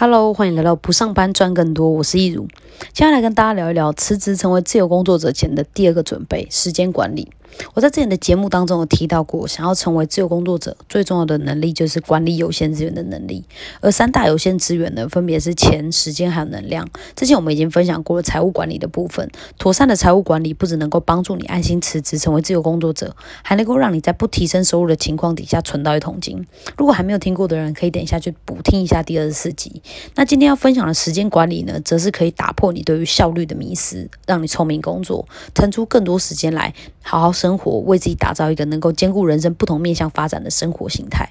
Hello，欢迎来到不上班赚更多，我是易如。接下来跟大家聊一聊辞职成为自由工作者前的第二个准备——时间管理。我在之前的节目当中有提到过，想要成为自由工作者，最重要的能力就是管理有限资源的能力。而三大有限资源呢，分别是钱、时间还有能量。之前我们已经分享过了财务管理的部分，妥善的财务管理不只能够帮助你安心辞职成为自由工作者，还能够让你在不提升收入的情况底下存到一桶金。如果还没有听过的人，可以等一下去补听一下第二十四集。那今天要分享的时间管理呢，则是可以打破你对于效率的迷思，让你聪明工作，腾出更多时间来好好生生活，为自己打造一个能够兼顾人生不同面向发展的生活形态。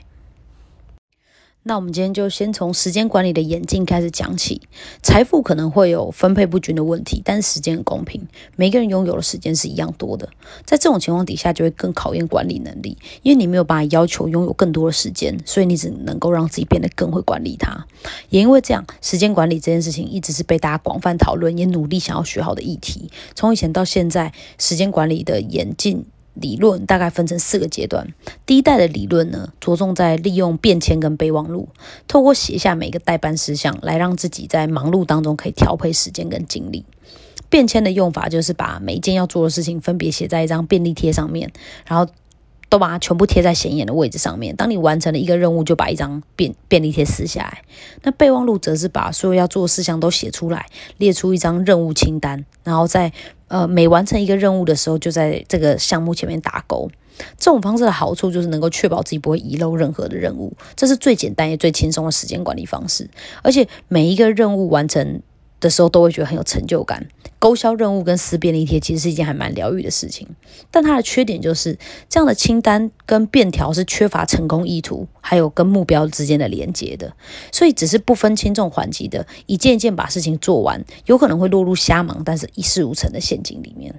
那我们今天就先从时间管理的演进开始讲起。财富可能会有分配不均的问题，但是时间很公平，每个人拥有的时间是一样多的。在这种情况底下，就会更考验管理能力，因为你没有办法要求拥有更多的时间，所以你只能够让自己变得更会管理它。也因为这样，时间管理这件事情一直是被大家广泛讨论，也努力想要学好的议题。从以前到现在，时间管理的演进。理论大概分成四个阶段。第一代的理论呢，着重在利用便签跟备忘录，透过写下每个代办事项，来让自己在忙碌当中可以调配时间跟精力。便签的用法就是把每一件要做的事情分别写在一张便利贴上面，然后。都把它全部贴在显眼的位置上面。当你完成了一个任务，就把一张便便利贴撕下来。那备忘录则是把所有要做的事项都写出来，列出一张任务清单，然后在呃每完成一个任务的时候，就在这个项目前面打勾。这种方式的好处就是能够确保自己不会遗漏任何的任务，这是最简单也最轻松的时间管理方式。而且每一个任务完成。的时候都会觉得很有成就感。勾销任务跟撕便利贴其实是一件还蛮疗愈的事情，但它的缺点就是这样的清单跟便条是缺乏成功意图，还有跟目标之间的连接的，所以只是不分轻重缓急的一件一件把事情做完，有可能会落入瞎忙但是一事无成的陷阱里面。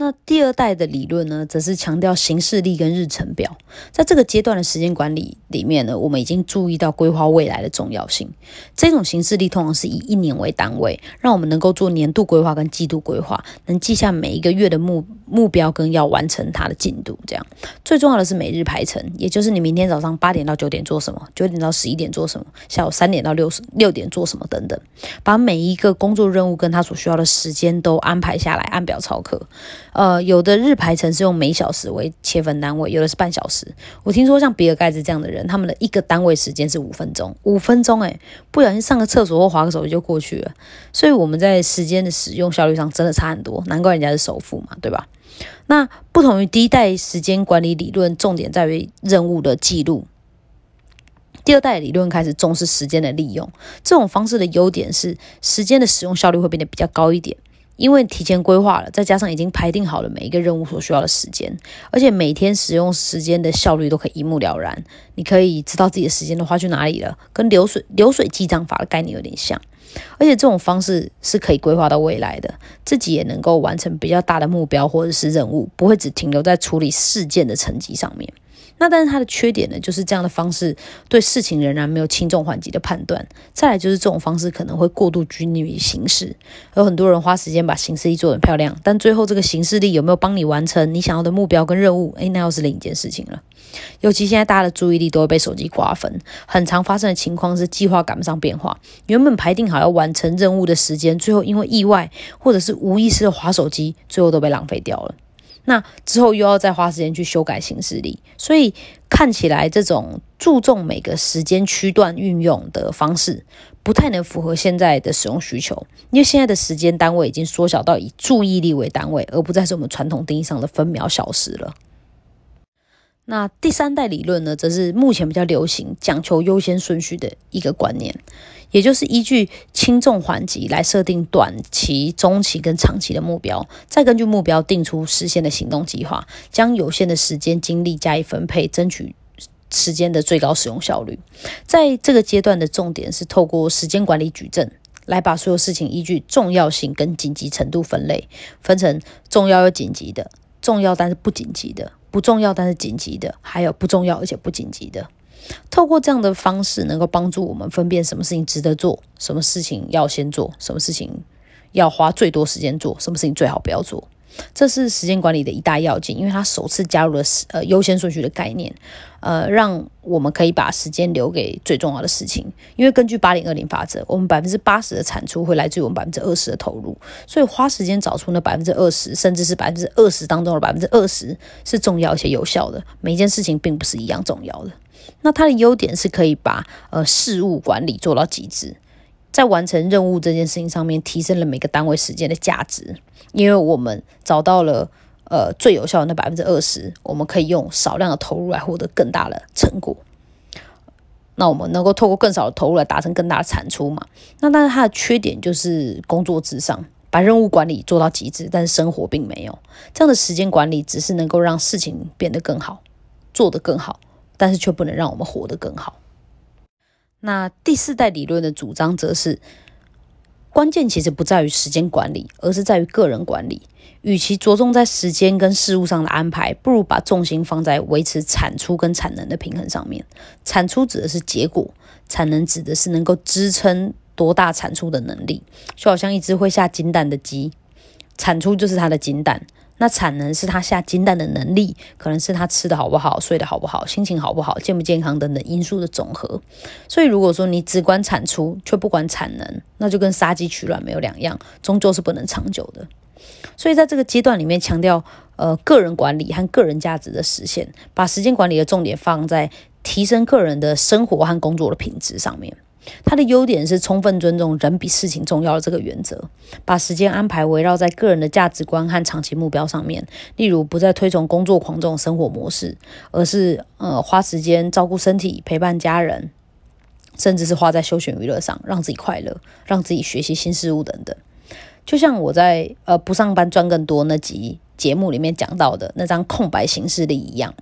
那第二代的理论呢，则是强调行事历跟日程表。在这个阶段的时间管理里面呢，我们已经注意到规划未来的重要性。这种行事历通常是以一年为单位，让我们能够做年度规划跟季度规划，能记下每一个月的目目标跟要完成它的进度。这样最重要的是每日排程，也就是你明天早上八点到九点做什么，九点到十一点做什么，下午三点到六六点做什么等等，把每一个工作任务跟他所需要的时间都安排下来，按表操课。呃，有的日排程是用每小时为切分单位，有的是半小时。我听说像比尔盖茨这样的人，他们的一个单位时间是五分钟，五分钟诶，不小心上个厕所或划个手机就过去了。所以我们在时间的使用效率上真的差很多，难怪人家是首富嘛，对吧？那不同于第一代时间管理理论，重点在于任务的记录。第二代理论开始重视时间的利用，这种方式的优点是时间的使用效率会变得比较高一点。因为提前规划了，再加上已经排定好了每一个任务所需要的时间，而且每天使用时间的效率都可以一目了然。你可以知道自己的时间都花去哪里了，跟流水流水记账法的概念有点像。而且这种方式是可以规划到未来的，自己也能够完成比较大的目标或者是任务，不会只停留在处理事件的成绩上面。那但是它的缺点呢，就是这样的方式对事情仍然没有轻重缓急的判断。再来就是这种方式可能会过度拘泥于形式，有很多人花时间把形式力做得漂亮，但最后这个形式力有没有帮你完成你想要的目标跟任务？诶，那又是另一件事情了。尤其现在大家的注意力都会被手机瓜分，很常发生的情况是计划赶不上变化，原本排定好要完成任务的时间，最后因为意外或者是无意识的划手机，最后都被浪费掉了。那之后又要再花时间去修改形式力，所以看起来这种注重每个时间区段运用的方式，不太能符合现在的使用需求。因为现在的时间单位已经缩小到以注意力为单位，而不再是我们传统定义上的分秒小时了。那第三代理论呢，则是目前比较流行、讲求优先顺序的一个观念。也就是依据轻重缓急来设定短期、中期跟长期的目标，再根据目标定出实现的行动计划，将有限的时间精力加以分配，争取时间的最高使用效率。在这个阶段的重点是透过时间管理矩阵，来把所有事情依据重要性跟紧急程度分类，分成重要又紧急的、重要但是不紧急的、不重要但是紧急的，还有不重要而且不紧急的。透过这样的方式，能够帮助我们分辨什么事情值得做，什么事情要先做，什么事情要花最多时间做，什么事情最好不要做。这是时间管理的一大要件，因为它首次加入了呃优先顺序的概念，呃，让我们可以把时间留给最重要的事情。因为根据八零二零法则，我们百分之八十的产出会来自于我们百分之二十的投入，所以花时间找出那百分之二十，甚至是百分之二十当中的百分之二十是重要且有效的。每一件事情并不是一样重要的。那它的优点是可以把呃事务管理做到极致。在完成任务这件事情上面，提升了每个单位时间的价值，因为我们找到了呃最有效的那百分之二十，我们可以用少量的投入来获得更大的成果。那我们能够透过更少的投入来达成更大的产出嘛？那但是它的缺点就是工作至上，把任务管理做到极致，但是生活并没有这样的时间管理，只是能够让事情变得更好，做得更好，但是却不能让我们活得更好。那第四代理论的主张则是，关键其实不在于时间管理，而是在于个人管理。与其着重在时间跟事物上的安排，不如把重心放在维持产出跟产能的平衡上面。产出指的是结果，产能指的是能够支撑多大产出的能力。就好像一只会下金蛋的鸡，产出就是它的金蛋。那产能是他下金蛋的能力，可能是他吃的好不好、睡得好不好、心情好不好、健不健康等等因素的总和。所以，如果说你只管产出却不管产能，那就跟杀鸡取卵没有两样，终究是不能长久的。所以，在这个阶段里面，强调呃个人管理和个人价值的实现，把时间管理的重点放在提升个人的生活和工作的品质上面。它的优点是充分尊重人比事情重要的这个原则，把时间安排围绕在个人的价值观和长期目标上面。例如，不再推崇工作狂这种生活模式，而是呃花时间照顾身体、陪伴家人，甚至是花在休闲娱乐上，让自己快乐，让自己学习新事物等等。就像我在呃不上班赚更多那集节目里面讲到的那张空白行事历一样，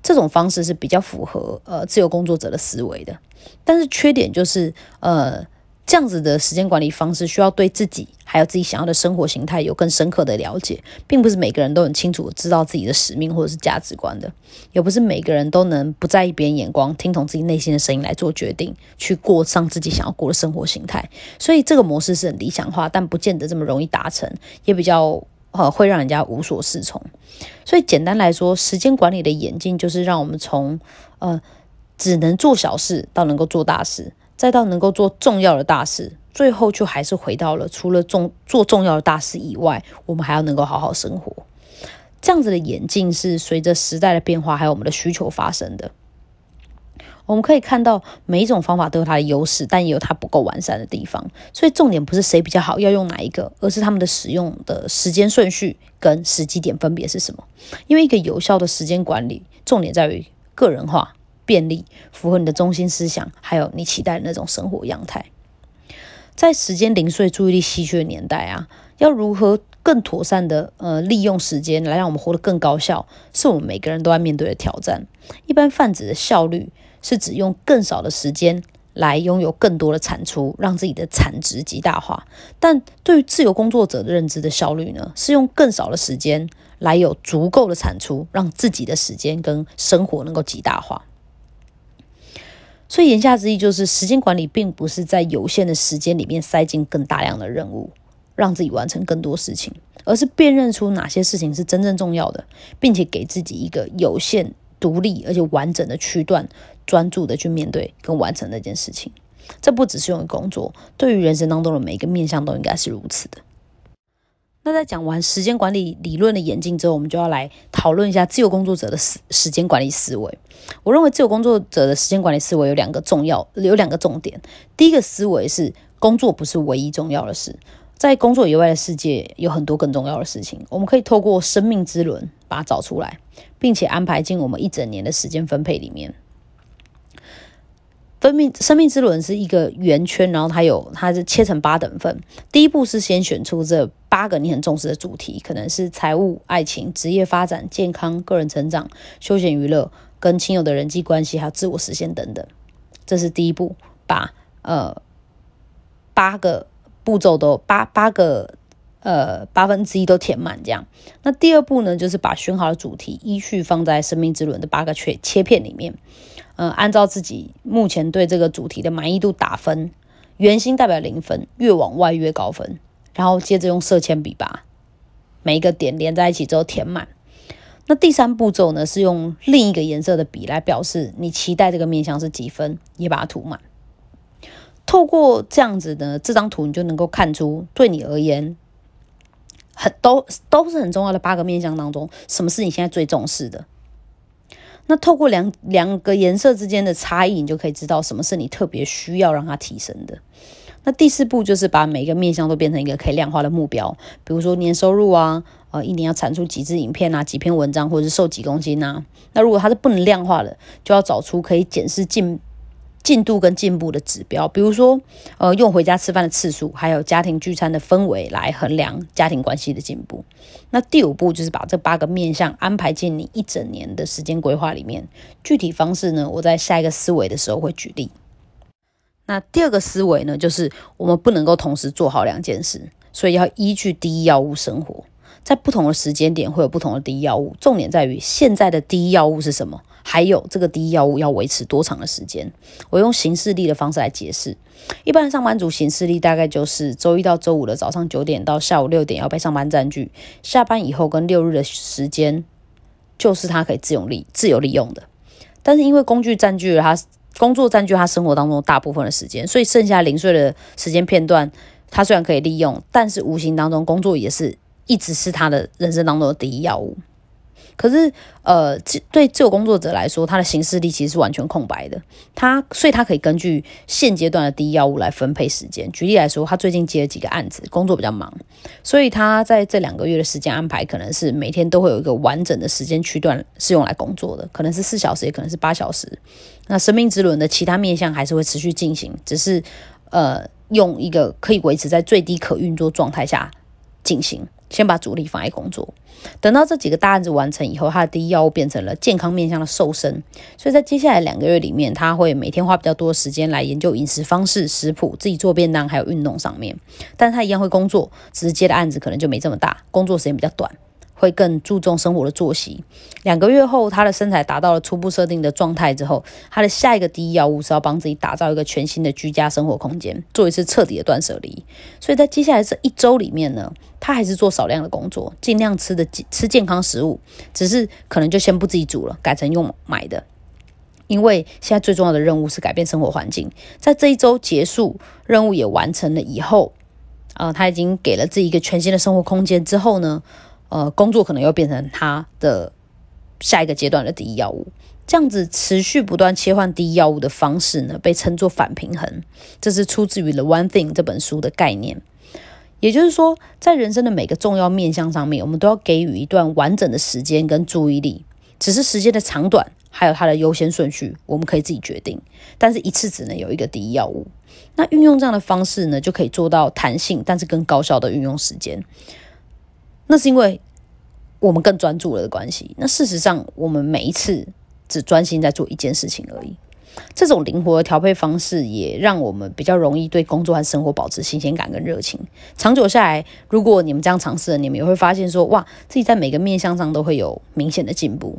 这种方式是比较符合呃自由工作者的思维的。但是缺点就是，呃，这样子的时间管理方式需要对自己还有自己想要的生活形态有更深刻的了解，并不是每个人都很清楚知道自己的使命或者是价值观的，也不是每个人都能不在意别人眼光，听从自己内心的声音来做决定，去过上自己想要过的生活形态。所以这个模式是很理想化，但不见得这么容易达成，也比较呃会让人家无所适从。所以简单来说，时间管理的演进就是让我们从呃。只能做小事，到能够做大事，再到能够做重要的大事，最后就还是回到了除了重做重要的大事以外，我们还要能够好好生活。这样子的演进是随着时代的变化，还有我们的需求发生的。我们可以看到，每一种方法都有它的优势，但也有它不够完善的地方。所以重点不是谁比较好，要用哪一个，而是他们的使用的时间顺序跟时机点分别是什么。因为一个有效的时间管理，重点在于个人化。便利，符合你的中心思想，还有你期待的那种生活样态。在时间零碎、注意力稀缺的年代啊，要如何更妥善的呃利用时间，来让我们活得更高效，是我们每个人都在面对的挑战。一般泛指的效率，是指用更少的时间来拥有更多的产出，让自己的产值极大化。但对于自由工作者的认知的效率呢，是用更少的时间来有足够的产出，让自己的时间跟生活能够极大化。所以言下之意就是，时间管理并不是在有限的时间里面塞进更大量的任务，让自己完成更多事情，而是辨认出哪些事情是真正重要的，并且给自己一个有限、独立而且完整的区段，专注的去面对跟完成那件事情。这不只是用于工作，对于人生当中的每一个面向都应该是如此的。那在讲完时间管理理论的演进之后，我们就要来讨论一下自由工作者的时时间管理思维。我认为自由工作者的时间管理思维有两个重要，有两个重点。第一个思维是工作不是唯一重要的事，在工作以外的世界有很多更重要的事情。我们可以透过生命之轮把它找出来，并且安排进我们一整年的时间分配里面。分命生命之轮是一个圆圈，然后它有它是切成八等份。第一步是先选出这八个你很重视的主题，可能是财务、爱情、职业发展、健康、个人成长、休闲娱乐、跟亲友的人际关系，还有自我实现等等。这是第一步，把呃八个步骤都八八个呃八分之一都填满，这样。那第二步呢，就是把选好的主题依序放在生命之轮的八个切切片里面。嗯，按照自己目前对这个主题的满意度打分，圆心代表零分，越往外越高分。然后接着用色铅笔把每一个点连在一起之后填满。那第三步骤呢，是用另一个颜色的笔来表示你期待这个面相是几分，也把它涂满。透过这样子的这张图，你就能够看出对你而言很都都是很重要的八个面相当中，什么是你现在最重视的。那透过两两个颜色之间的差异，你就可以知道什么是你特别需要让它提升的。那第四步就是把每个面向都变成一个可以量化的目标，比如说年收入啊，呃，一年要产出几支影片啊，几篇文章，或者是瘦几公斤啊。那如果它是不能量化的，就要找出可以检视进进度跟进步的指标，比如说，呃，用回家吃饭的次数，还有家庭聚餐的氛围来衡量家庭关系的进步。那第五步就是把这八个面向安排进你一整年的时间规划里面。具体方式呢，我在下一个思维的时候会举例。那第二个思维呢，就是我们不能够同时做好两件事，所以要依据第一要务生活。在不同的时间点会有不同的第一要务，重点在于现在的第一要务是什么，还有这个第一要务要维持多长的时间。我用行事历的方式来解释，一般上班族行事历大概就是周一到周五的早上九点到下午六点要被上班占据，下班以后跟六日的时间就是他可以自由利自由利用的。但是因为工具占据了他。工作占据他生活当中大部分的时间，所以剩下零碎的时间片段，他虽然可以利用，但是无形当中工作也是一直是他的人生当中的第一要务。可是，呃，对自由工作者来说，他的行事历其实是完全空白的。他，所以他可以根据现阶段的第一要务来分配时间。举例来说，他最近接了几个案子，工作比较忙，所以他在这两个月的时间安排，可能是每天都会有一个完整的时间区段是用来工作的，可能是四小时，也可能是八小时。那生命之轮的其他面向还是会持续进行，只是呃，用一个可以维持在最低可运作状态下进行。先把主力放在工作，等到这几个大案子完成以后，他的第一要务变成了健康面向的瘦身。所以在接下来两个月里面，他会每天花比较多的时间来研究饮食方式、食谱、自己做便当，还有运动上面。但他一样会工作，直接的案子可能就没这么大，工作时间比较短。会更注重生活的作息。两个月后，他的身材达到了初步设定的状态之后，他的下一个第一要务是要帮自己打造一个全新的居家生活空间，做一次彻底的断舍离。所以在接下来这一周里面呢，他还是做少量的工作，尽量吃的吃健康食物，只是可能就先不自己煮了，改成用买的。因为现在最重要的任务是改变生活环境。在这一周结束，任务也完成了以后，啊，他已经给了自己一个全新的生活空间之后呢？呃，工作可能又变成他的下一个阶段的第一要务，这样子持续不断切换第一要务的方式呢，被称作反平衡。这是出自于《The One Thing》这本书的概念。也就是说，在人生的每个重要面向上面，我们都要给予一段完整的时间跟注意力。只是时间的长短，还有它的优先顺序，我们可以自己决定。但是，一次只能有一个第一要务。那运用这样的方式呢，就可以做到弹性，但是更高效的运用时间。那是因为我们更专注了的关系。那事实上，我们每一次只专心在做一件事情而已。这种灵活的调配方式，也让我们比较容易对工作和生活保持新鲜感跟热情。长久下来，如果你们这样尝试了，你们也会发现说，哇，自己在每个面向上都会有明显的进步。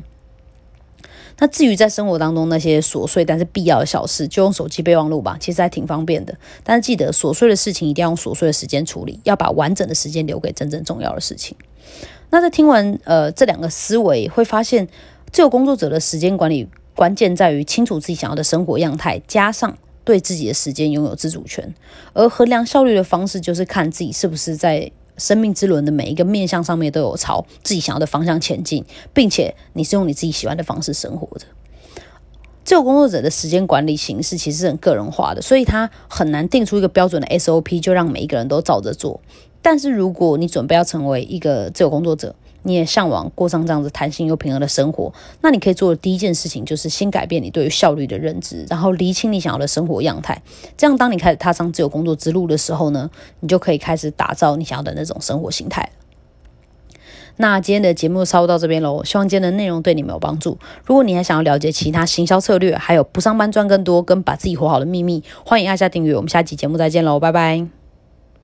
那至于在生活当中那些琐碎但是必要的小事，就用手机备忘录吧，其实还挺方便的。但是记得琐碎的事情一定要用琐碎的时间处理，要把完整的时间留给真正重要的事情。那在听完呃这两个思维，会发现自由工作者的时间管理关键在于清楚自己想要的生活样态，加上对自己的时间拥有自主权。而衡量效率的方式，就是看自己是不是在。生命之轮的每一个面向上面都有朝自己想要的方向前进，并且你是用你自己喜欢的方式生活的。自由工作者的时间管理形式其实很个人化的，所以他很难定出一个标准的 SOP，就让每一个人都照着做。但是如果你准备要成为一个自由工作者，你也向往过上这样子弹性又平衡的生活，那你可以做的第一件事情就是先改变你对于效率的认知，然后厘清你想要的生活样态。这样，当你开始踏上自由工作之路的时候呢，你就可以开始打造你想要的那种生活形态。那今天的节目就稍微到这边喽，希望今天的内容对你们有帮助。如果你还想要了解其他行销策略，还有不上班赚更多跟把自己活好的秘密，欢迎按下订阅。我们下期节目再见喽，拜拜。